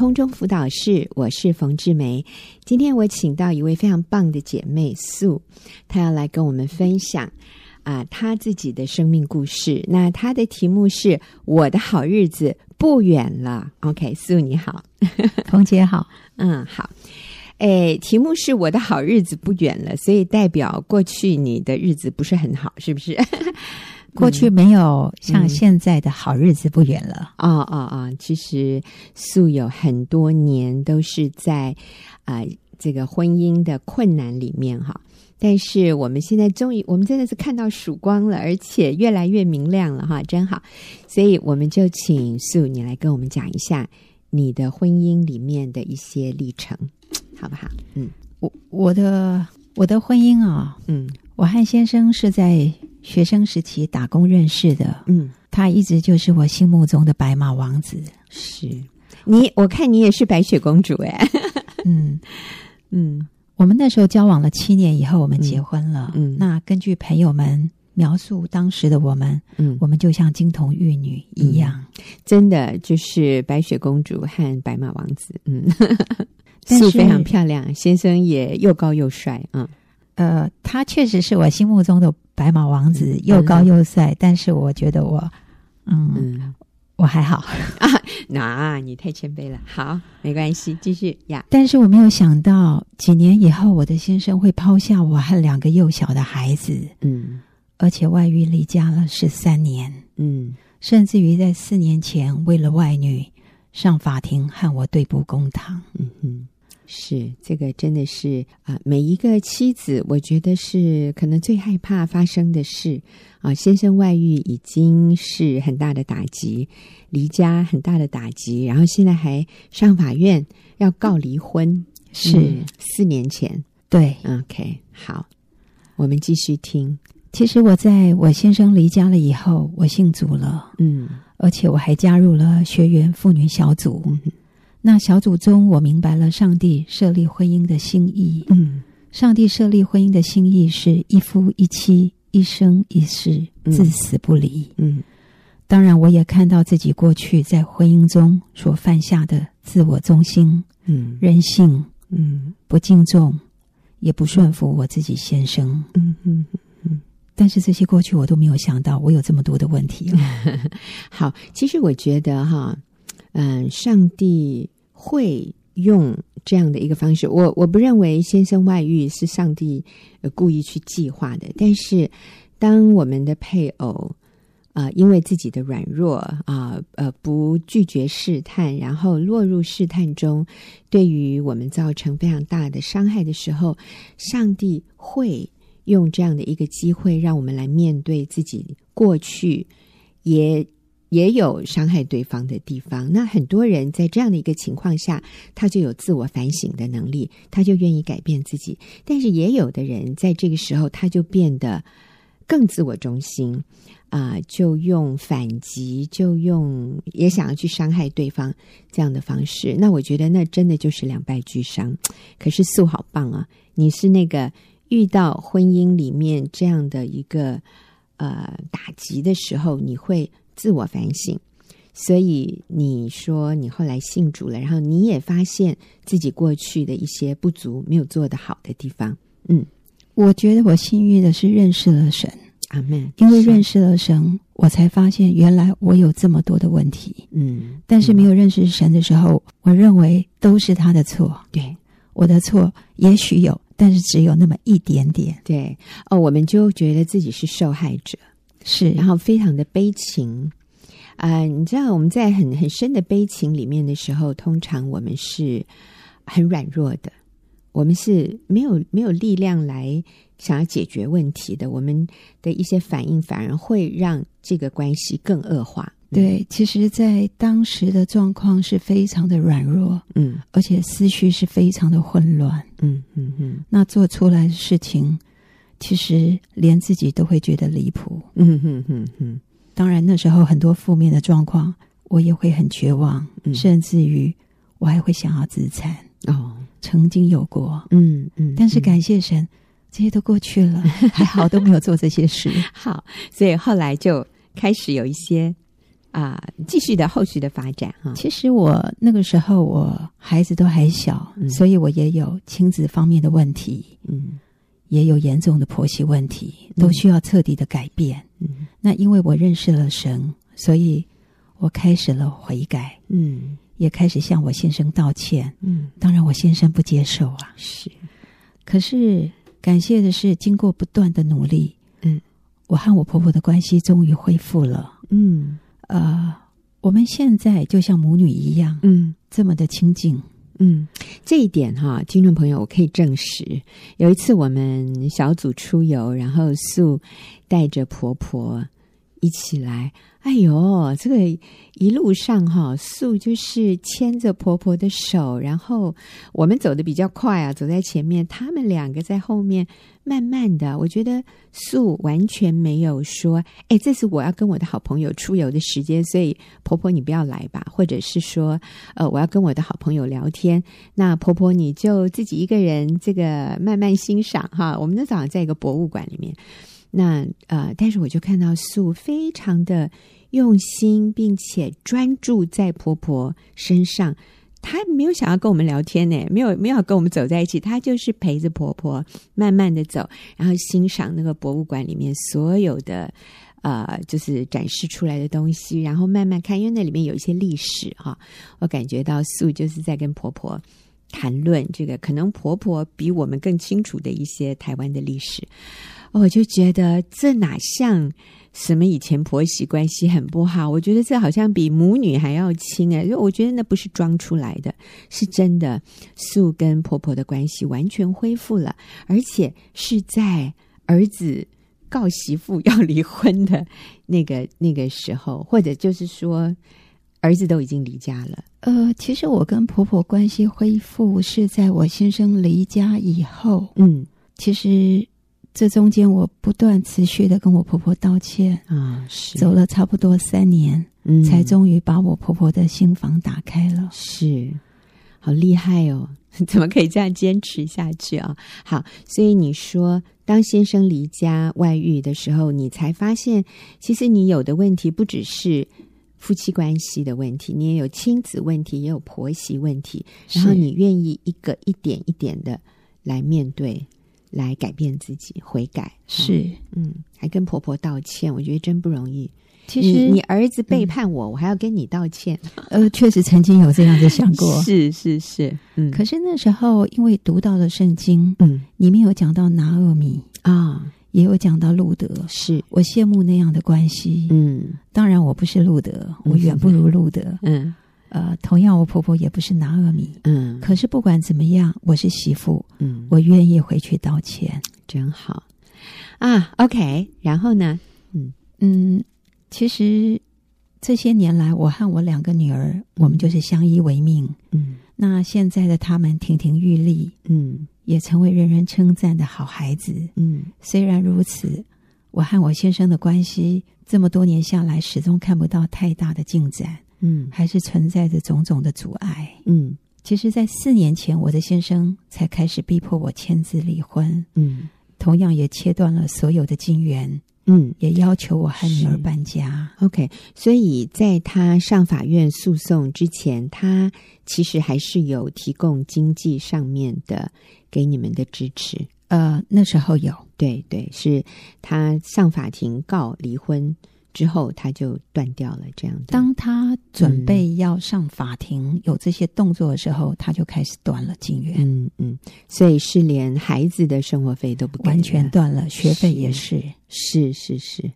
空中辅导室，我是冯志梅。今天我请到一位非常棒的姐妹素，她要来跟我们分享啊，她自己的生命故事。那她的题目是“我的好日子不远了”。OK，素你好，冯姐好，嗯，好。哎，题目是我的好日子不远了，所以代表过去你的日子不是很好，是不是？过去没有像现在的好日子不远了。啊啊啊！其实素有很多年都是在啊、呃、这个婚姻的困难里面哈，但是我们现在终于，我们真的是看到曙光了，而且越来越明亮了哈，真好。所以我们就请素你来跟我们讲一下你的婚姻里面的一些历程，好不好？嗯，我我的我的婚姻啊，嗯，我和先生是在。学生时期打工认识的，嗯，他一直就是我心目中的白马王子。是你，我看你也是白雪公主哎。嗯嗯，我们那时候交往了七年以后，我们结婚了。嗯，那根据朋友们描述当时的我们，嗯，我们就像金童玉女一样，真的就是白雪公主和白马王子。嗯，是非常漂亮，先生也又高又帅啊。呃，他确实是我心目中的白马王子，又高又帅。嗯、但是我觉得我，嗯，嗯我还好啊。那你太谦卑了。好，没关系，继续呀。但是我没有想到，几年以后，我的先生会抛下我和两个幼小的孩子，嗯，而且外遇离家了十三年，嗯，甚至于在四年前为了外女上法庭和我对簿公堂，嗯哼。是这个，真的是啊，每一个妻子，我觉得是可能最害怕发生的事啊。先生外遇已经是很大的打击，离家很大的打击，然后现在还上法院要告离婚，是、嗯、四年前。对，OK，好，我们继续听。其实我在我先生离家了以后，我信主了，嗯，而且我还加入了学员妇女小组。嗯那小组中，我明白了上帝设立婚姻的心意。嗯，上帝设立婚姻的心意是一夫一妻，一生一世，至死不离。嗯，当然，我也看到自己过去在婚姻中所犯下的自我中心、嗯，任性，嗯，不敬重，也不顺服我自己先生。嗯嗯嗯。但是这些过去我都没有想到，我有这么多的问题。好，其实我觉得哈。嗯，上帝会用这样的一个方式。我我不认为先生外遇是上帝故意去计划的。但是，当我们的配偶啊、因为自己的软弱啊，呃，不拒绝试探，然后落入试探中，对于我们造成非常大的伤害的时候，上帝会用这样的一个机会，让我们来面对自己过去也。也有伤害对方的地方。那很多人在这样的一个情况下，他就有自我反省的能力，他就愿意改变自己。但是也有的人在这个时候，他就变得更自我中心啊、就用反击，就用也想要去伤害对方这样的方式。那我觉得那真的就是两败俱伤。可是素好棒啊，你是那个遇到婚姻里面这样的一个呃打击的时候，你会。自我反省，所以你说你后来信主了，然后你也发现自己过去的一些不足，没有做得好的地方。嗯，我觉得我幸运的是认识了神，阿门。因为认识了神，我才发现原来我有这么多的问题。嗯，但是没有认识神的时候，我认为都是他的错。对，我的错也许有，但是只有那么一点点。对，哦，我们就觉得自己是受害者。是，然后非常的悲情，啊、呃，你知道我们在很很深的悲情里面的时候，通常我们是很软弱的，我们是没有没有力量来想要解决问题的，我们的一些反应反而会让这个关系更恶化。对，其实，在当时的状况是非常的软弱，嗯，而且思绪是非常的混乱，嗯嗯嗯，那做出来的事情。其实连自己都会觉得离谱，嗯哼哼哼。当然那时候很多负面的状况，我也会很绝望，嗯、甚至于我还会想要自残。哦，曾经有过，嗯嗯。但是感谢神，嗯、这些都过去了，还好都没有做这些事。好，所以后来就开始有一些啊，继续的后续的发展哈。其实我那个时候我孩子都还小，嗯、所以我也有亲子方面的问题，嗯，也有严重的婆媳问题，都需要彻底的改变。嗯，那因为我认识了神，所以我开始了悔改，嗯，也开始向我先生道歉，嗯，当然我先生不接受啊，是，可是感谢的是，经过不断的努力，嗯，我和我婆婆的关系终于恢复了，嗯。呃，我们现在就像母女一样，嗯，这么的亲近，嗯，这一点哈，听众朋友，我可以证实。有一次我们小组出游，然后素带着婆婆一起来。哎呦，这个一路上哈，素就是牵着婆婆的手，然后我们走的比较快啊，走在前面，他们两个在后面慢慢的。我觉得素完全没有说，哎，这是我要跟我的好朋友出游的时间，所以婆婆你不要来吧，或者是说，呃，我要跟我的好朋友聊天，那婆婆你就自己一个人这个慢慢欣赏哈。我们那早上在一个博物馆里面。那呃，但是我就看到素非常的用心，并且专注在婆婆身上。她没有想要跟我们聊天呢，没有没有跟我们走在一起，她就是陪着婆婆慢慢的走，然后欣赏那个博物馆里面所有的呃，就是展示出来的东西，然后慢慢看，因为那里面有一些历史哈。我感觉到素就是在跟婆婆谈论这个，可能婆婆比我们更清楚的一些台湾的历史。我就觉得这哪像什么以前婆媳关系很不好？我觉得这好像比母女还要亲哎！因为我觉得那不是装出来的，是真的。素跟婆婆的关系完全恢复了，而且是在儿子告媳妇要离婚的那个那个时候，或者就是说儿子都已经离家了。呃，其实我跟婆婆关系恢复是在我先生离家以后。嗯，其实。这中间，我不断持续的跟我婆婆道歉啊，是走了差不多三年，嗯，才终于把我婆婆的心房打开了。是，好厉害哦！怎么可以这样坚持下去啊？好，所以你说，当先生离家外遇的时候，你才发现，其实你有的问题不只是夫妻关系的问题，你也有亲子问题，也有婆媳问题，然后你愿意一个一点一点的来面对。来改变自己，悔改。是，嗯，还跟婆婆道歉，我觉得真不容易。其实你，你儿子背叛我，嗯，我还要跟你道歉，呃，确实曾经有这样子想过，是是是，嗯。可是那时候因为读到了圣经，嗯，里面有讲到拿厄米啊，也有讲到路德，是。我羡慕那样的关系，嗯。当然我不是路德，我远不如路德，嗯。呃，同样，我婆婆也不是拿阿米，嗯，可是不管怎么样，我是媳妇，嗯，我愿意回去道歉，真好。啊。OK，然后呢？嗯。嗯，其实这些年来，我和我两个女儿，嗯，我们就是相依为命，嗯，那现在的他们亭亭玉立，嗯，也成为人人称赞的好孩子，嗯。虽然如此，我和我先生的关系这么多年下来，始终看不到太大的进展。嗯，还是存在着种种的阻碍。嗯，其实，在四年前，我的先生才开始逼迫我签字离婚。嗯，同样也切断了所有的金源。嗯，也要求我和女儿搬家。OK，所以在他上法院诉讼之前，他其实还是有提供经济上面的给你们的支持。呃，那时候有，对对，是他上法庭告离婚。之后他就断掉了，这样的。当他准备要上法庭、嗯、有这些动作的时候，他就开始断了金援。嗯嗯，所以是连孩子的生活费都不给，完全断了，学费也是。是是是，是，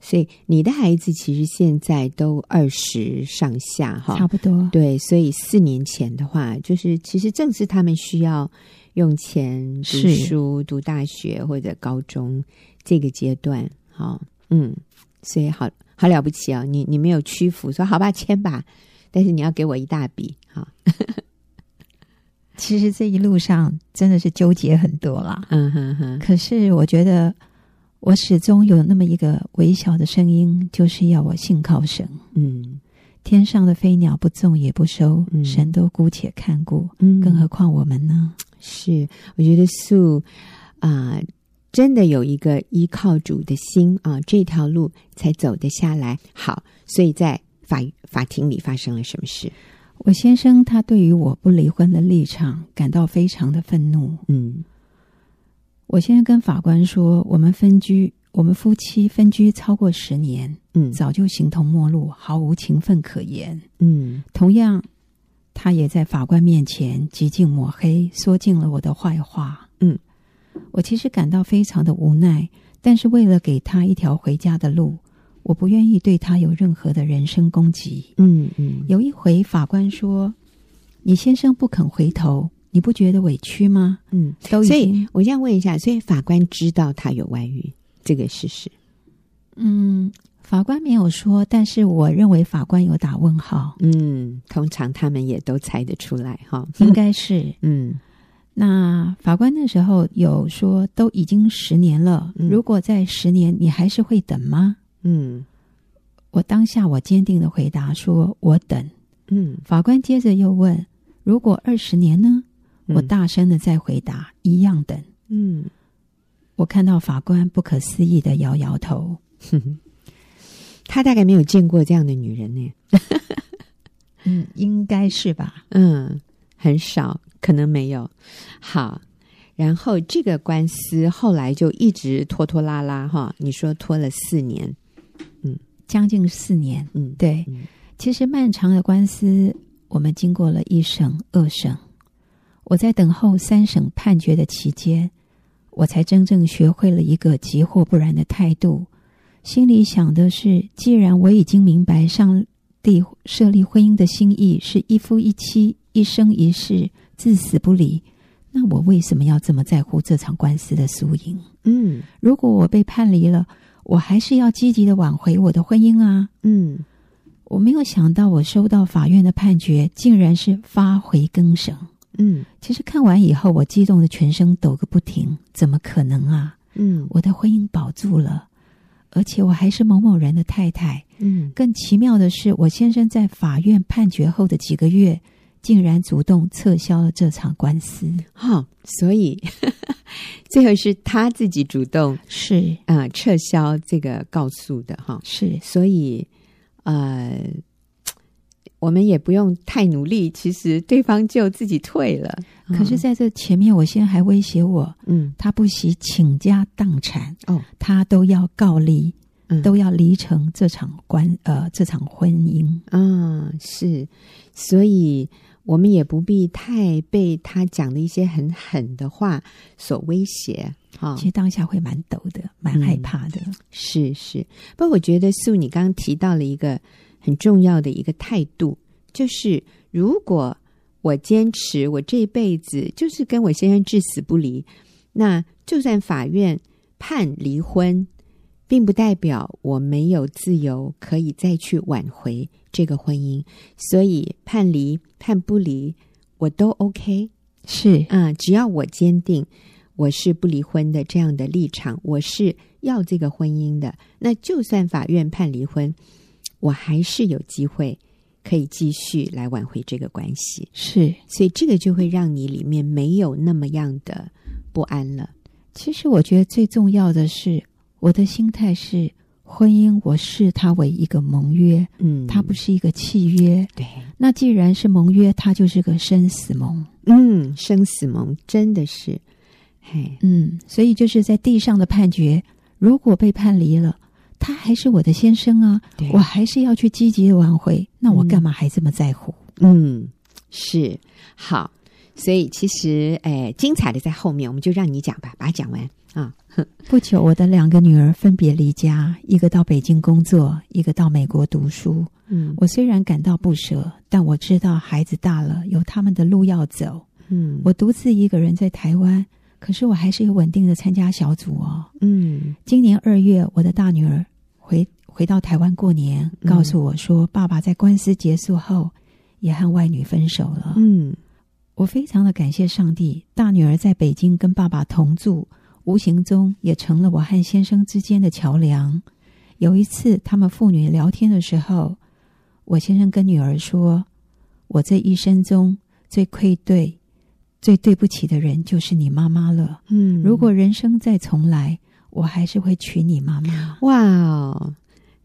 所以你的孩子其实现在都二十上下哈，差不多。对，所以四年前的话，就是其实正是他们需要用钱读书、读大学或者高中这个阶段。哈，嗯。所以好好了不起哦，你你没有屈服，说好吧，签吧，但是你要给我一大笔哈。其实这一路上真的是纠结很多了，嗯哼哼。可是我觉得我始终有那么一个微小的声音，就是要我信靠神。嗯，天上的飞鸟不种也不收，嗯、神都姑且看顾，嗯，更何况我们呢？是，我觉得素啊。呃真的有一个依靠主的心啊，这条路才走得下来。好，所以在法法庭里发生了什么事？我先生他对于我不离婚的立场感到非常的愤怒。嗯，我先生跟法官说，我们分居，我们夫妻分居超过十年，嗯，早就形同陌路，毫无情分可言。嗯，同样，他也在法官面前极尽抹黑，说尽了我的坏话。嗯，我其实感到非常的无奈，但是为了给他一条回家的路。我不愿意对他有任何的人身攻击。嗯嗯，有一回法官说：“你先生不肯回头，你不觉得委屈吗？”嗯，所以我这样问一下，所以法官知道他有外遇这个事实？嗯，法官没有说，但是我认为法官有打问号。嗯，通常他们也都猜得出来哈，应该是。嗯，那法官那时候有说，都已经十年了，嗯，如果在十年，你还是会等吗？嗯，我当下我坚定的回答说：“我等。”嗯，法官接着又问：“如果二十年呢？”嗯，我大声的再回答：“一样等。”嗯，我看到法官不可思议的摇摇头，哼哼，他大概没有见过这样的女人呢。嗯，应该是吧。嗯，很少，可能没有。好。然后这个官司后来就一直拖拖拉拉哈，你说拖了四年，嗯，将近四年，嗯，对。嗯，其实漫长的官司，我们经过了一审、二审，我在等候三审判决的期间，我才真正学会了一个急或不然的态度。心里想的是，既然我已经明白上帝设立婚姻的心意是一夫一妻、一生一世、至死不离。那我为什么要这么在乎这场官司的输赢？嗯，如果我被判离了，我还是要积极的挽回我的婚姻啊。嗯，我没有想到，我收到法院的判决，竟然是发回更审。嗯，其实看完以后，我激动的全身抖个不停。怎么可能啊？嗯，我的婚姻保住了，而且我还是某某人的太太。嗯，更奇妙的是，我先生在法院判决后的几个月。竟然主动撤销了这场官司，哈、哦，所以 最后是他自己主动是。啊、呃、撤销这个告诉的哈，是，所以呃，我们也不用太努力，其实对方就自己退了。可是在这前面，我先还威胁我，嗯，他不惜倾家荡产哦，他都要告离，嗯、都要离成这场官呃这场婚姻。啊，是，所以。我们也不必太被他讲的一些很狠的话所威胁啊！其实当下会蛮抖的，蛮害怕的。嗯、是是，不过我觉得素，你刚刚提到了一个很重要的一个态度，就是如果我坚持我这一辈子就是跟我先生至死不离，那就算法院判离婚，并不代表我没有自由可以再去挽回。这个婚姻，所以判离判不离，我都 OK。是啊，只要我坚定我是不离婚的这样的立场，我是要这个婚姻的，那就算法院判离婚，我还是有机会可以继续来挽回这个关系。是，所以这个就会让你里面没有那么样的不安了。其实我觉得最重要的是，我的心态是。婚姻，我视它为一个盟约，嗯，它不是一个契约。对，那既然是盟约，它就是个生死盟。嗯，生死盟真的是，嘿，嗯，所以就是在地上的判决，如果被判离了，他还是我的先生啊，我还是要去积极的挽回。那我干嘛还这么在乎？嗯，是好，所以其实，哎，精彩的在后面，我们就让你讲吧，把它讲完。啊，不久，我的两个女儿分别离家，一个到北京工作，一个到美国读书。嗯，我虽然感到不舍，但我知道孩子大了，有他们的路要走。嗯，我独自一个人在台湾，可是我还是有稳定的参加小组哦。嗯，今年二月，我的大女儿回回到台湾过年，告诉我说，爸爸在官司结束后也和外女分手了。嗯，我非常的感谢上帝，大女儿在北京跟爸爸同住。无形中也成了我和先生之间的桥梁。有一次，他们父女聊天的时候，我先生跟女儿说：“我这一生中最愧对、最对不起的人就是你妈妈了。嗯，如果人生再重来，我还是会娶你妈妈。”哇哦，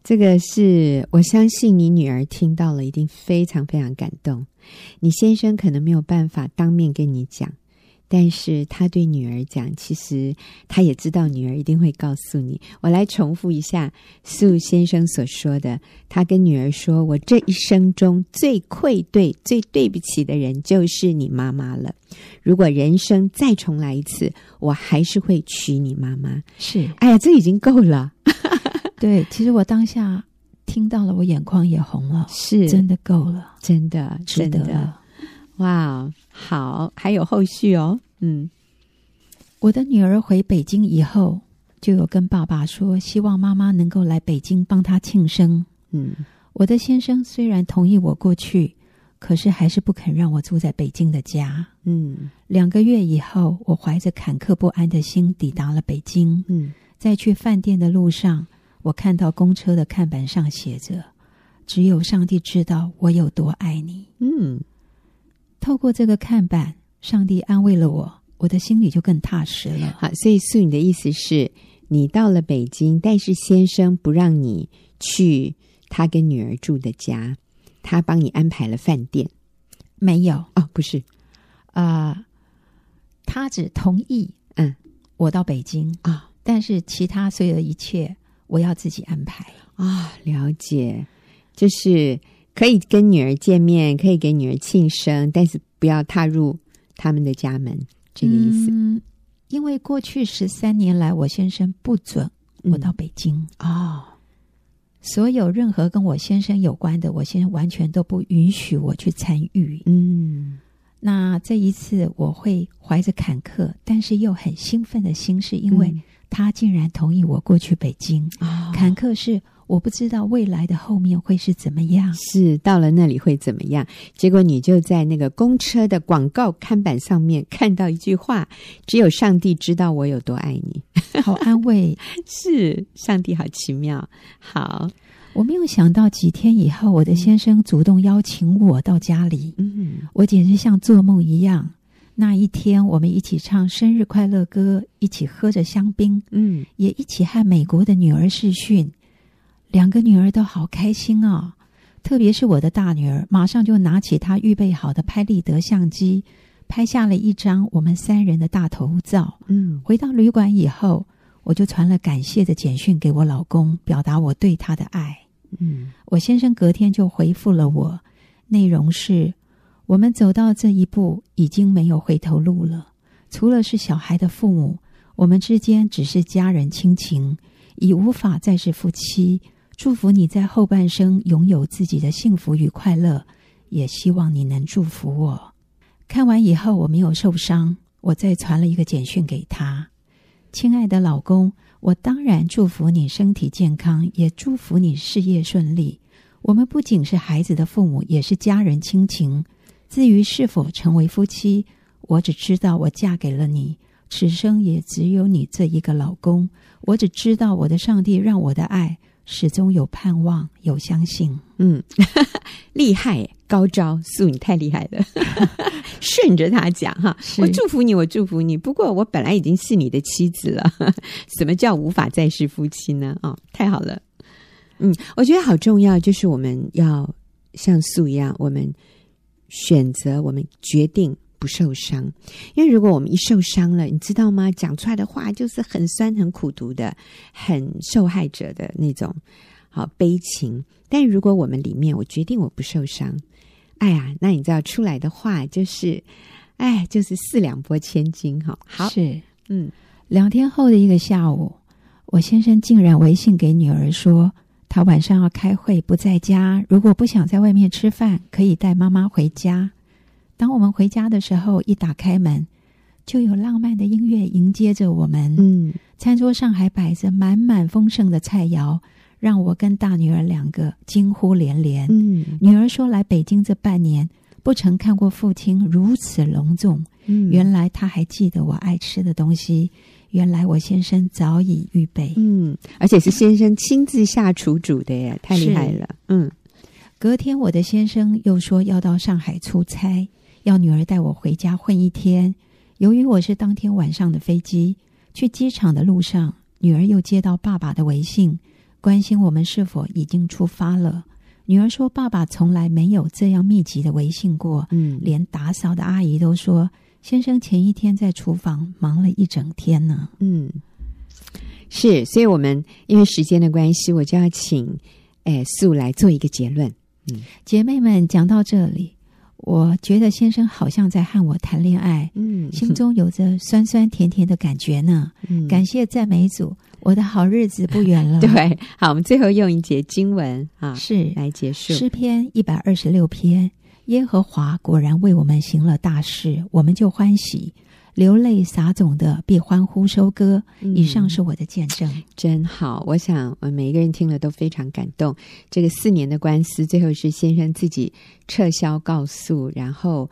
这个是我相信你女儿听到了，一定非常非常感动。你先生可能没有办法当面跟你讲。但是他对女儿讲，其实他也知道女儿一定会告诉你。我来重复一下苏先生所说的，他跟女儿说：“我这一生中最愧对、最对不起的人就是你妈妈了。如果人生再重来一次，我还是会娶你妈妈。”是，哎呀，这已经够了。对，其实我当下听到了，我眼眶也红了。是，真的够了，真的，真的。哇，好，还有后续哦。嗯，我的女儿回北京以后，就有跟爸爸说，希望妈妈能够来北京帮她庆生。嗯，我的先生虽然同意我过去，可是还是不肯让我住在北京的家。嗯，两个月以后，我怀着坎坷不安的心抵达了北京。嗯，在去饭店的路上，我看到公车的看板上写着：“只有上帝知道我有多爱你。”嗯。透过这个看板，上帝安慰了我，我的心里就更踏实了。好，所以素你的意思是你到了北京，但是先生不让你去他跟女儿住的家，他帮你安排了饭店。没有哦，不是，啊、呃，他只同意嗯我到北京啊，哦、但是其他所有的一切我要自己安排啊、哦。了解，就是。可以跟女儿见面，可以给女儿庆生，但是不要踏入他们的家门，这个意思。嗯，因为过去十三年来，我先生不准我到北京啊，嗯哦，所有任何跟我先生有关的，我先生完全都不允许我去参与。嗯，那这一次我会怀着坎坷，但是又很兴奋的心，是因为他竟然同意我过去北京。啊，坎坷是。我不知道未来的后面会是怎么样，是到了那里会怎么样？结果你就在那个公车的广告看板上面看到一句话：“只有上帝知道我有多爱你。”好安慰，是上帝好奇妙。好，我没有想到几天以后，我的先生主动邀请我到家里，嗯，我简直像做梦一样。那一天，我们一起唱生日快乐歌，一起喝着香槟，嗯，也一起和美国的女儿视讯。两个女儿都好开心啊，特别是我的大女儿，马上就拿起她预备好的拍立得相机，拍下了一张我们三人的大头照。嗯，回到旅馆以后，我就传了感谢的简讯给我老公，表达我对他的爱。嗯，我先生隔天就回复了我，内容是：我们走到这一步，已经没有回头路了。除了是小孩的父母，我们之间只是家人亲情，已无法再是夫妻。祝福你在后半生拥有自己的幸福与快乐，也希望你能祝福我。看完以后，我没有受伤，我再传了一个简讯给他：“亲爱的老公，我当然祝福你身体健康，也祝福你事业顺利。我们不仅是孩子的父母，也是家人亲情。至于是否成为夫妻，我只知道我嫁给了你，此生也只有你这一个老公。我只知道我的上帝让我的爱。”始终有盼望，有相信，嗯，厉害，高招，素你太厉害了，顺着他讲哈，我祝福你，我祝福你。不过我本来已经是你的妻子了，什么叫无法再是夫妻呢？哦，太好了，嗯，我觉得好重要，就是我们要像素一样，我们选择，我们决定。不受伤，因为如果我们一受伤了，你知道吗？讲出来的话就是很酸、很苦毒的，很受害者的那种，好悲情。但如果我们里面，我决定我不受伤，哎呀，那你知道出来的话就是，哎，就是四两拨千斤，哈。好，是，嗯，两天后的一个下午，我先生竟然微信给女儿说，他晚上要开会不在家，如果不想在外面吃饭，可以带妈妈回家。当我们回家的时候，一打开门，就有浪漫的音乐迎接着我们。嗯，餐桌上还摆着满满丰盛的菜肴，让我跟大女儿两个惊呼连连。嗯，女儿说来北京这半年不曾看过父亲如此隆重。嗯，原来他还记得我爱吃的东西，原来我先生早已预备。嗯，而且是先生亲自下厨煮的耶，太厉害了。嗯，隔天我的先生又说要到上海出差。要女儿带我回家混一天。由于我是当天晚上的飞机，去机场的路上，女儿又接到爸爸的微信，关心我们是否已经出发了。女儿说：“爸爸从来没有这样密集的微信过，嗯，连打扫的阿姨都说，先生前一天在厨房忙了一整天呢。”嗯，是，所以我们因为时间的关系，我就要请诶素来做一个结论。嗯，姐妹们讲到这里。我觉得先生好像在和我谈恋爱，嗯，心中有着酸酸甜甜的感觉呢。嗯，感谢赞美主，我的好日子不远了。对，好，我们最后用一节经文啊，是来结束诗篇一百二十六篇。耶和华果然为我们行了大事，我们就欢喜。流泪撒种的必欢呼收割。以上是我的见证，嗯，真好。我想，我每一个人听了都非常感动。这个四年的官司，最后是先生自己撤销告诉，然后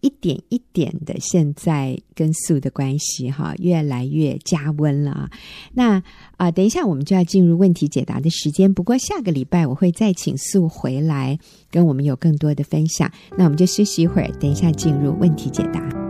一点一点的，现在跟素的关系哈，越来越加温了啊。那啊，呃，等一下我们就要进入问题解答的时间。不过下个礼拜我会再请素回来跟我们有更多的分享。那我们就休息一会儿，等一下进入问题解答。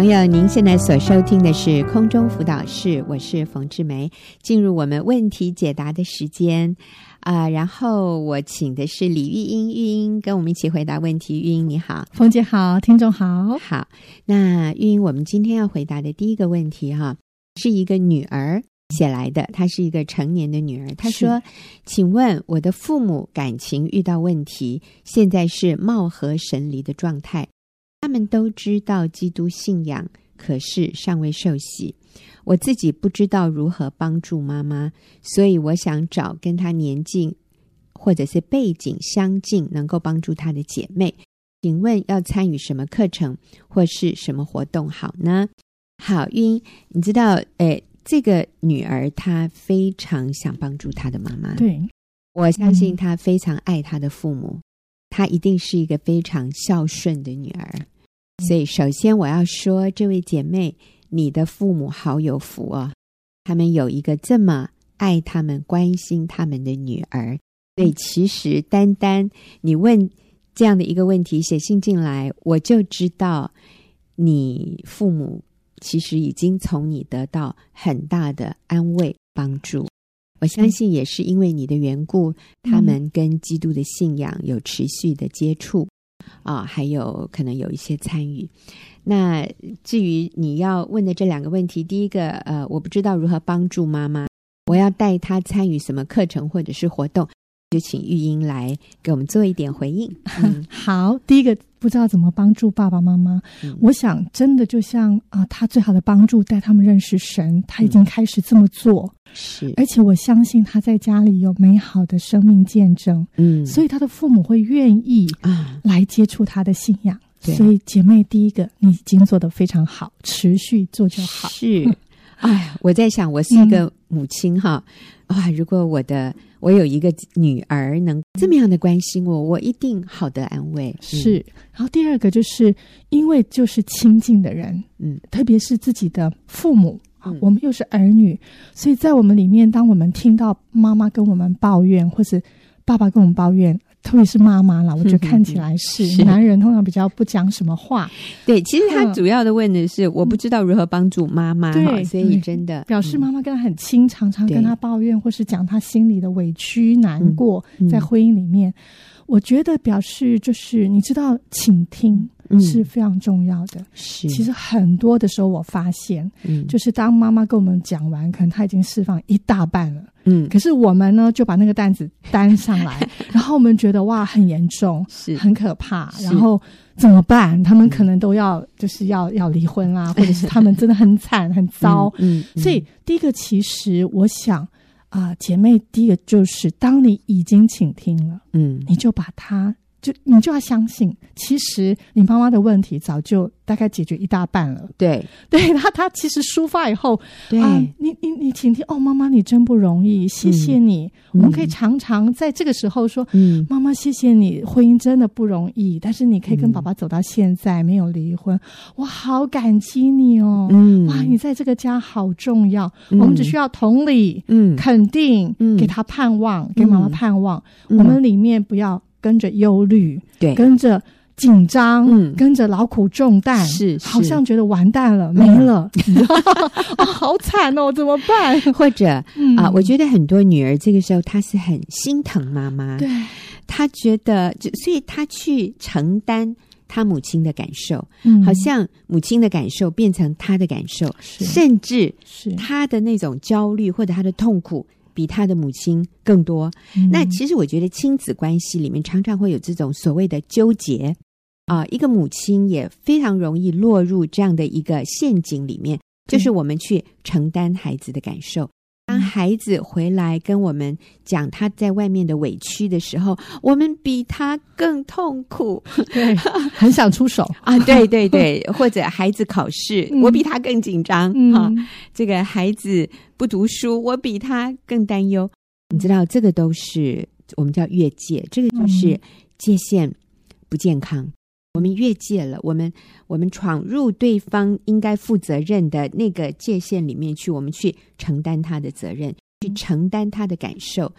朋友，您现在所收听的是空中辅导室，我是冯志梅。进入我们问题解答的时间啊、呃，然后我请的是李玉英，玉英跟我们一起回答问题。玉英你好，冯姐好，听众好，好。那玉英，我们今天要回答的第一个问题哈，是一个女儿写来的，她是一个成年的女儿。她说：“请问我的父母感情遇到问题，现在是貌合神离的状态。”他们都知道基督信仰，可是尚未受洗。我自己不知道如何帮助妈妈，所以我想找跟她年纪或者是背景相近、能够帮助她的姐妹。请问要参与什么课程或是什么活动好呢？好，玉英，你知道，诶，这个女儿她非常想帮助她的妈妈。对，我相信她非常爱她的父母。嗯她一定是一个非常孝顺的女儿，所以首先我要说，这位姐妹，你的父母好有福哦，他们有一个这么爱他们、关心他们的女儿。所以其实单单你问这样的一个问题，写信进来，我就知道你父母其实已经从你得到很大的安慰、帮助。我相信也是因为你的缘故，他们跟基督的信仰有持续的接触啊，还有可能有一些参与。那至于你要问的这两个问题，第一个，呃，我不知道如何帮助妈妈，我要带她参与什么课程或者是活动。就请玉英来给我们做一点回应。嗯、好，第一个不知道怎么帮助爸爸妈妈，嗯、我想真的就像啊、呃，他最好的帮助带他们认识神，他已经开始这么做，是、嗯，而且我相信他在家里有美好的生命见证，嗯，所以他的父母会愿意啊。来接触他的信仰。嗯、所以姐妹，第一个你已经做得非常好，持续做就好。是，哎，我在想，我是一个母亲、嗯、哈，啊，如果我的。我有一个女儿能这么样的关心我，我一定好的安慰。是，然后第二个就是因为就是亲近的人，嗯，特别是自己的父母，啊，我们又是儿女，所以在我们里面，当我们听到妈妈跟我们抱怨，或是爸爸跟我们抱怨。特别是妈妈啦，我觉得看起来是，是男人通常比较不讲什么话。对，其实他主要的问的是，我不知道如何帮助妈妈，对，所以真的表示妈妈跟他很亲，常常跟他抱怨，或是讲他心里的委屈、难过，在婚姻里面，我觉得表示就是你知道，倾听。是非常重要的。是，其实很多的时候，我发现，嗯，就是当妈妈跟我们讲完，可能她已经释放一大半了，嗯，可是我们呢，就把那个担子担上来，然后我们觉得哇，很严重，是。很可怕，然后怎么办？他们可能都要就是要要离婚啦，或者是他们真的很惨很糟，嗯，所以第一个，其实我想啊，姐妹，第一个就是当你已经倾听了，嗯，你就把它。就你就要相信，其实你妈妈的问题早就大概解决一大半了。对，对他，他其实抒发以后，对，啊、你你你请听哦，妈妈你真不容易，谢谢你。嗯、我们可以常常在这个时候说，嗯，妈妈谢谢你，婚姻真的不容易，但是你可以跟爸爸走到现在，嗯、没有离婚，我好感激你哦。嗯，哇，你在这个家好重要。嗯、我们只需要同理，嗯，肯定，嗯，给他盼望，给妈妈盼望。嗯、我们里面不要。跟着忧虑，对，跟着紧张，嗯，跟着劳苦重担，是，好像觉得完蛋了，没了，啊，好惨哦，怎么办？或者啊，我觉得很多女儿这个时候她是很心疼妈妈，对，她觉得就所以她去承担她母亲的感受，嗯，好像母亲的感受变成她的感受，甚至是。她的那种焦虑或者她的痛苦。比他的母亲更多。嗯、那其实我觉得亲子关系里面常常会有这种所谓的纠结啊，一个母亲也非常容易落入这样的一个陷阱里面，就是我们去承担孩子的感受。当孩子回来跟我们讲他在外面的委屈的时候，我们比他更痛苦，对，很想出手 啊！对对对，或者孩子考试，嗯、我比他更紧张哈、嗯啊。这个孩子不读书，我比他更担忧。你知道，这个都是我们叫越界，这个就是界限不健康。我们越界了，我们我们闯入对方应该负责任的那个界限里面去，我们去承担他的责任，去承担他的感受。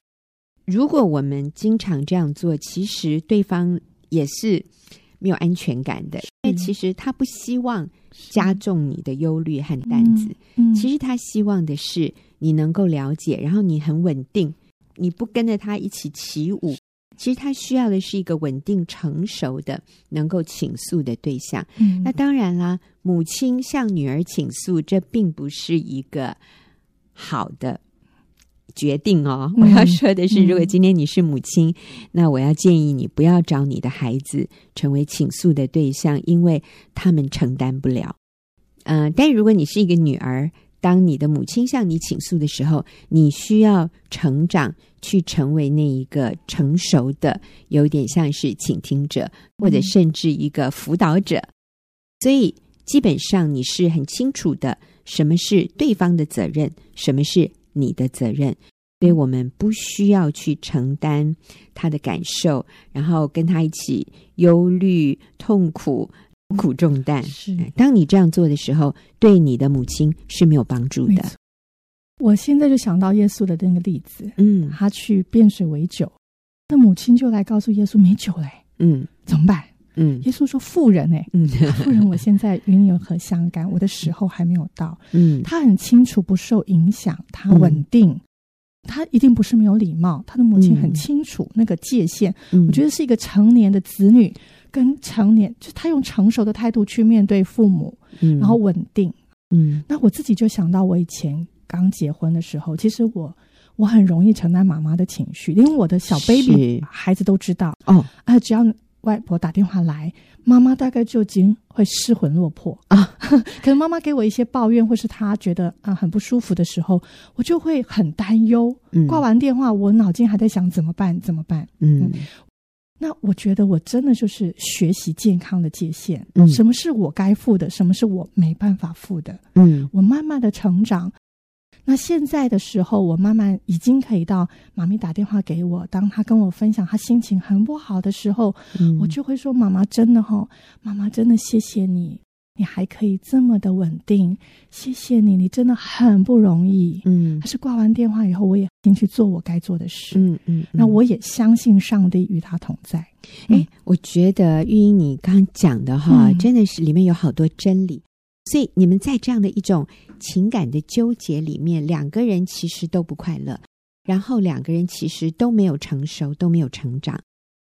如果我们经常这样做，其实对方也是没有安全感的，因为其实他不希望加重你的忧虑和担子。其实他希望的是你能够了解，然后你很稳定，你不跟着他一起起舞。其实他需要的是一个稳定、成熟的、能够倾诉的对象。嗯，那当然啦，母亲向女儿倾诉，这并不是一个好的决定哦。嗯，我要说的是，如果今天你是母亲，嗯，那我要建议你不要找你的孩子成为倾诉的对象，因为他们承担不了。嗯，呃，但如果你是一个女儿，当你的母亲向你倾诉的时候，你需要成长，去成为那一个成熟的，有点像是倾听者，或者甚至一个辅导者。嗯、所以，基本上你是很清楚的，什么是对方的责任，什么是你的责任。所以我们不需要去承担他的感受，然后跟他一起忧虑、痛苦。苦重担是，当你这样做的时候，对你的母亲是没有帮助的。我现在就想到耶稣的那个例子，嗯，他去变水为酒，那母亲就来告诉耶稣没酒嘞，嗯，怎么办？嗯，耶稣说妇人哎，嗯，妇人，我现在与你有何相干？我的时候还没有到。嗯，他很清楚不受影响，他稳定，嗯、他一定不是没有礼貌。他的母亲很清楚那个界限，嗯、我觉得是一个成年的子女。跟成年，就他用成熟的态度去面对父母，嗯，然后稳定，嗯。那我自己就想到，我以前刚结婚的时候，其实我我很容易承担妈妈的情绪，因为我的小 baby 孩子都知道哦，啊，只要外婆打电话来，妈妈大概就已经会失魂落魄啊。可能妈妈给我一些抱怨，或是她觉得啊很不舒服的时候，我就会很担忧。嗯，挂完电话，我脑筋还在想怎么办？怎么办？嗯。嗯那我觉得我真的就是学习健康的界限，嗯，什么是我该付的，什么是我没办法付的，嗯，我慢慢的成长。那现在的时候，我慢慢已经可以到妈咪打电话给我，当她跟我分享她心情很不好的时候，嗯，我就会说：“妈妈真的哈，妈妈真的谢谢你。”你还可以这么的稳定，谢谢你，你真的很不容易。嗯，还是挂完电话以后，我也先去做我该做的事。嗯嗯，嗯，那我也相信上帝与他同在。哎、嗯，我觉得玉英你刚讲的哈，嗯、真的是里面有好多真理。所以你们在这样的一种情感的纠结里面，两个人其实都不快乐，然后两个人其实都没有成熟，都没有成长。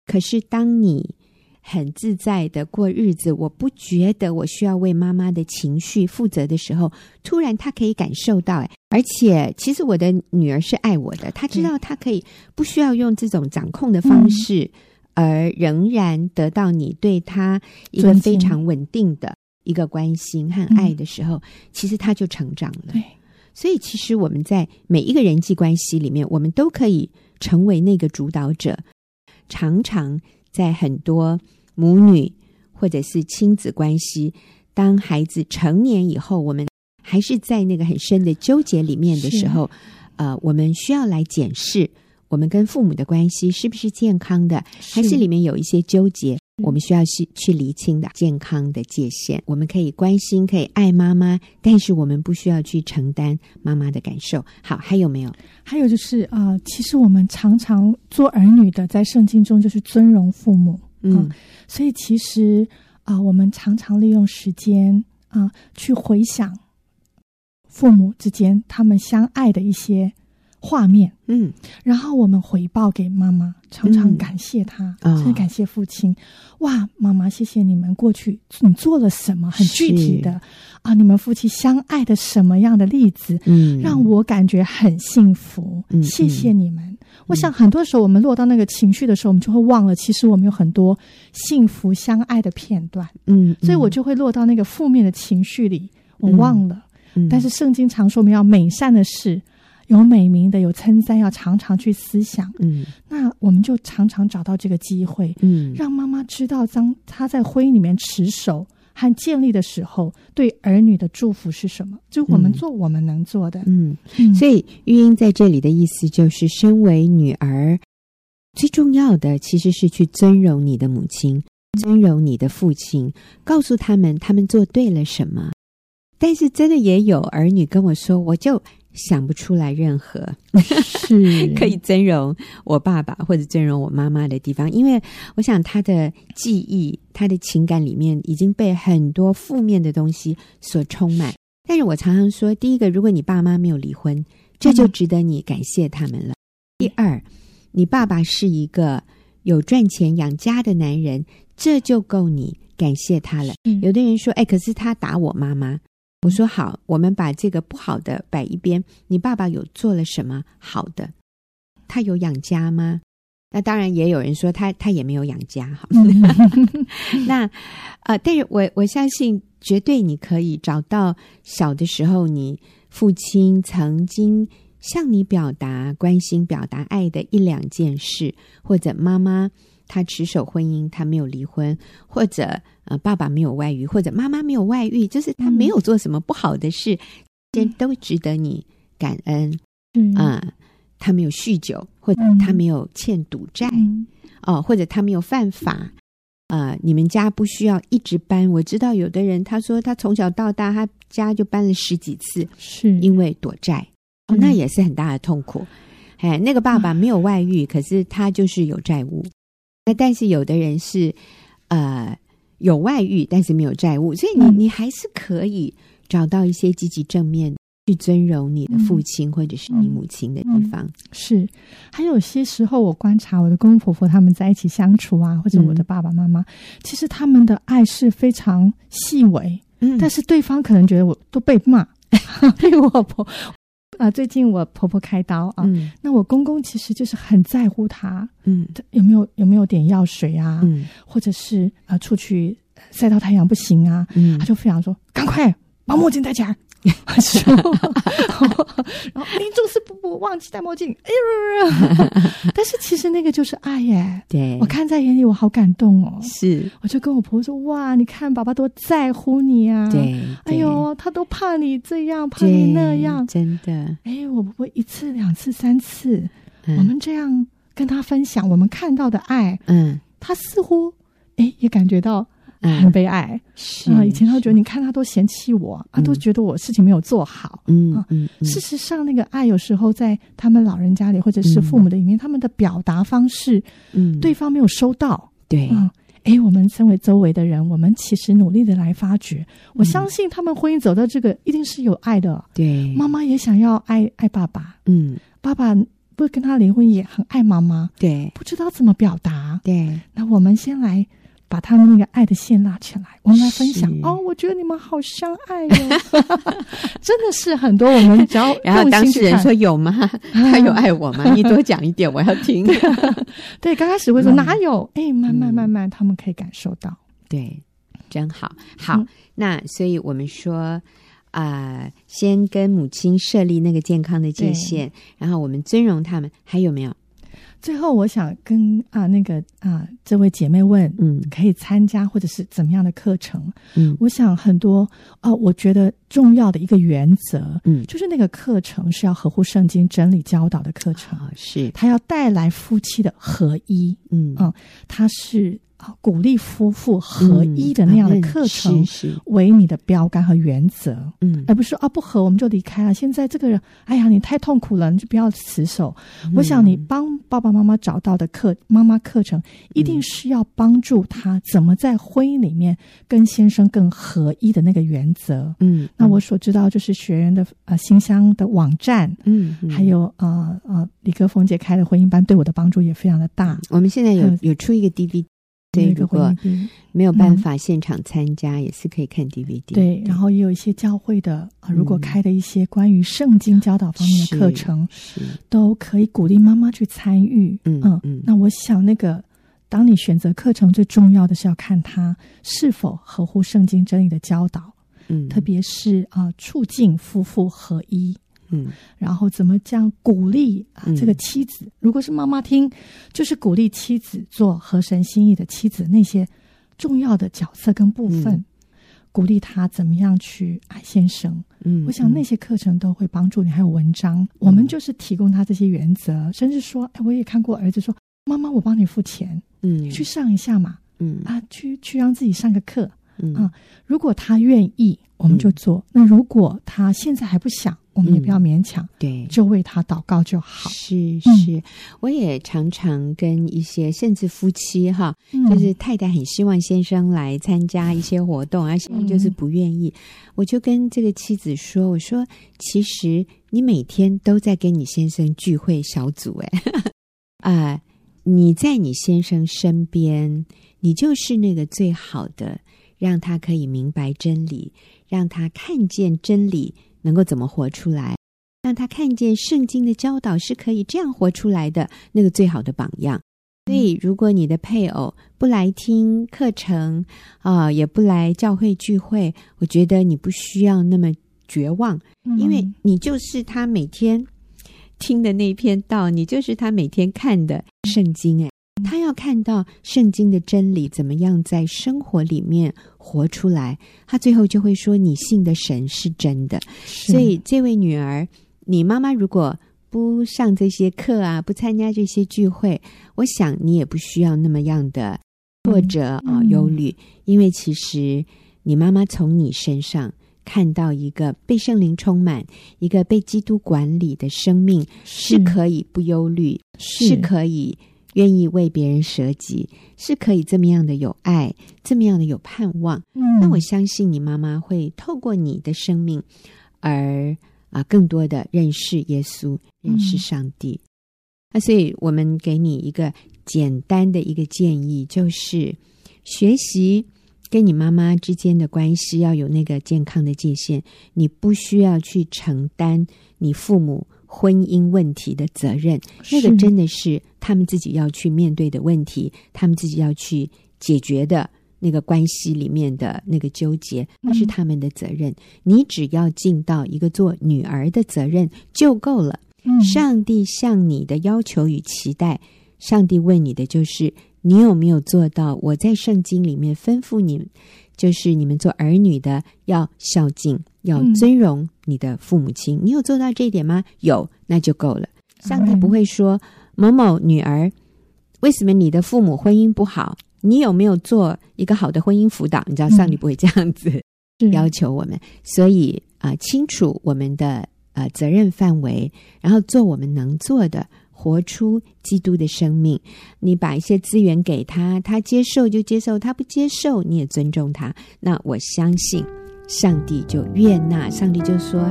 可是当你很自在的过日子，我不觉得我需要为妈妈的情绪负责的时候，突然她可以感受到，哎，而且其实我的女儿是爱我的，她知道她可以不需要用这种掌控的方式，而仍然得到你对她一个非常稳定的一个关心和爱的时候，其实她就成长了。对，所以其实我们在每一个人际关系里面，我们都可以成为那个主导者，常常。在很多母女或者是亲子关系，当孩子成年以后，我们还是在那个很深的纠结里面的时候，呃，我们需要来检视我们跟父母的关系是不是健康的，还是里面有一些纠结。我们需要去去厘清的健康的界限，我们可以关心，可以爱妈妈，但是我们不需要去承担妈妈的感受。好，还有没有？还有就是啊、呃，其实我们常常做儿女的，在圣经中就是尊荣父母，嗯，嗯，所以其实啊、呃，我们常常利用时间啊、呃，去回想父母之间他们相爱的一些。画面，嗯，然后我们回报给妈妈，常常感谢她，嗯，甚至感谢父亲。哇，妈妈，谢谢你们过去你做了什么，很具体的啊，你们夫妻相爱的什么样的例子，嗯，让我感觉很幸福。嗯，谢谢你们。嗯，我想很多时候我们落到那个情绪的时候，我们就会忘了，其实我们有很多幸福相爱的片段。嗯，所以我就会落到那个负面的情绪里，我忘了。嗯，但是圣经常说我们要美善的事。有美名的，有称赞，要常常去思想。嗯，那我们就常常找到这个机会，嗯，让妈妈知道，当她在婚姻里面持守和建立的时候，对儿女的祝福是什么？就我们做我们能做的。嗯，嗯，所以玉英在这里的意思就是，身为女儿，最重要的其实是去尊荣你的母亲，尊荣你的父亲，告诉他们他们做对了什么。但是真的也有儿女跟我说，我就。想不出来任何是 可以尊容我爸爸或者尊容我妈妈的地方，因为我想他的记忆、他的情感里面已经被很多负面的东西所充满。但是我常常说，第一个，如果你爸妈没有离婚，这就值得你感谢他们了。第二，你爸爸是一个有赚钱养家的男人，这就够你感谢他了。有的人说，哎，可是他打我妈妈。我说好，我们把这个不好的摆一边。你爸爸有做了什么好的？他有养家吗？那当然也有人说他他也没有养家哈。那呃，但是我我相信，绝对你可以找到小的时候你父亲曾经向你表达关心、表达爱的一两件事，或者妈妈。她持守婚姻，她没有离婚，或者呃，爸爸没有外遇，或者妈妈没有外遇，就是他没有做什么不好的事，这、嗯、都值得你感恩。嗯啊、呃，他没有酗酒，或者他没有欠赌债，嗯、哦，或者他没有犯法。啊、呃，你们家不需要一直搬。我知道有的人，他说他从小到大，他家就搬了十几次，是因为躲债、哦，那也是很大的痛苦。哎，那个爸爸没有外遇，可是他就是有债务。那但是有的人是，呃，有外遇，但是没有债务，所以你你还是可以找到一些积极正面去尊荣你的父亲或者是你母亲的地方。是，还有些时候我观察我的公公婆婆他们在一起相处啊，或者我的爸爸妈妈，其实他们的爱是非常细微，嗯，但是对方可能觉得我都被骂 被我婆。啊，最近我婆婆开刀啊，嗯、那我公公其实就是很在乎她，嗯，有没有有没有点药水啊，嗯，或者是啊出去晒到太阳不行啊，嗯，他就非常说赶快把墨镜戴起来。然后林总是不不忘记戴墨镜，哎呦！但是其实那个就是爱耶，对，我看在眼里，我好感动哦。是，我就跟我婆婆说：“哇，你看爸爸多在乎你啊！”对，哎呦，他都怕你这样，怕你那样，真的。哎，我婆婆一次、两次、三次，我们这样跟他分享我们看到的爱，嗯，他似乎哎也感觉到。很悲哀，是啊，以前他觉得你看他都嫌弃我，啊都觉得我事情没有做好，嗯嗯。事实上，那个爱有时候在他们老人家里或者是父母的里面，他们的表达方式，嗯，对方没有收到，对，嗯，哎，我们身为周围的人，我们其实努力的来发掘，我相信他们婚姻走到这个一定是有爱的，对，妈妈也想要爱爱爸爸，嗯，爸爸不跟他离婚也很爱妈妈，对，不知道怎么表达，对，那我们先来。把他们那个爱的线拉起来，我们来分享哦。我觉得你们好相爱哟，真的是很多。我们只要 然后当事人说有吗？他有爱我吗？你多讲一点，我要听。对，刚开始会说哪有？哎，慢慢慢慢，他们可以感受到。对，真好。好，那所以我们说啊，先跟母亲设立那个健康的界限，然后我们尊荣他们。还有没有？最后，我想跟啊那个啊这位姐妹问，嗯，可以参加或者是怎么样的课程？嗯，我想很多啊，我觉得重要的一个原则，嗯，就是那个课程是要合乎圣经真理教导的课程，是。它要带来夫妻的合一，嗯。嗯，它是。鼓励夫妇合一的那样的课程，为你的标杆和原则，嗯，而不是说啊不合我们就离开了。现在这个人，哎呀，你太痛苦了，你就不要死守。嗯、我想你帮爸爸妈妈找到的课妈妈课程，一定是要帮助他怎么在婚姻里面跟先生更合一的那个原则。嗯，那我所知道就是学员的呃新乡的网站，嗯，嗯还有呃呃李克峰姐开的婚姻班，对我的帮助也非常的大。我们现在有有出一个 DVD。对，如果没有办法现场参加，嗯、也是可以看 DVD。对，对然后也有一些教会的啊，如果开的一些关于圣经教导方面的课程，是，都可以鼓励妈妈去参与。嗯嗯，嗯那我想，那个当你选择课程，最重要的是要看它是否合乎圣经真理的教导。嗯，特别是啊，促进夫妇合一。嗯，然后怎么讲鼓励啊？这个妻子，嗯、如果是妈妈听，就是鼓励妻子做合神心意的妻子，那些重要的角色跟部分，嗯、鼓励他怎么样去爱先生。嗯，我想那些课程都会帮助你。还有文章，嗯、我们就是提供他这些原则，甚至说，哎，我也看过儿子说，妈妈，我帮你付钱，嗯，去上一下嘛，嗯啊，去去让自己上个课，嗯啊，如果他愿意，我们就做。嗯、那如果他现在还不想。我们也不要勉强，嗯、对，就为他祷告就好。是是，嗯、我也常常跟一些甚至夫妻哈，嗯、就是太太很希望先生来参加一些活动，而先生就是不愿意。嗯、我就跟这个妻子说：“我说，其实你每天都在跟你先生聚会小组，哎 啊，你在你先生身边，你就是那个最好的，让他可以明白真理，让他看见真理。”能够怎么活出来，让他看见圣经的教导是可以这样活出来的那个最好的榜样。所以，如果你的配偶不来听课程啊，也不来教会聚会，我觉得你不需要那么绝望，因为你就是他每天听的那篇道，你就是他每天看的圣经。哎，他要看到圣经的真理怎么样在生活里面。活出来，他最后就会说：“你信的神是真的。”所以，这位女儿，你妈妈如果不上这些课啊，不参加这些聚会，我想你也不需要那么样的挫折啊、嗯、忧虑，因为其实你妈妈从你身上看到一个被圣灵充满、一个被基督管理的生命，是可以不忧虑，是，是可以。愿意为别人舍己，是可以这么样的有爱，这么样的有盼望。嗯，那我相信你妈妈会透过你的生命，而啊更多的认识耶稣，认识上帝。嗯，那所以我们给你一个简单的一个建议，就是学习跟你妈妈之间的关系要有那个健康的界限，你不需要去承担你父母。婚姻问题的责任，那个真的是他们自己要去面对的问题，他们自己要去解决的那个关系里面的那个纠结，那是他们的责任。你只要尽到一个做女儿的责任就够了。上帝向你的要求与期待，上帝问你的就是你有没有做到我在圣经里面吩咐你，就是你们做儿女的要孝敬。要尊荣你的父母亲，嗯、你有做到这一点吗？有，那就够了。上帝不会说某某女儿，为什么你的父母婚姻不好？你有没有做一个好的婚姻辅导？你知道，上帝不会这样子 要求我们。嗯、所以啊、呃，清楚我们的呃责任范围，然后做我们能做的，活出基督的生命。你把一些资源给他，他接受就接受，他不接受你也尊重他。那我相信。上帝就悦纳，上帝就说：“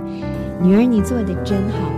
女儿，你做的真好。”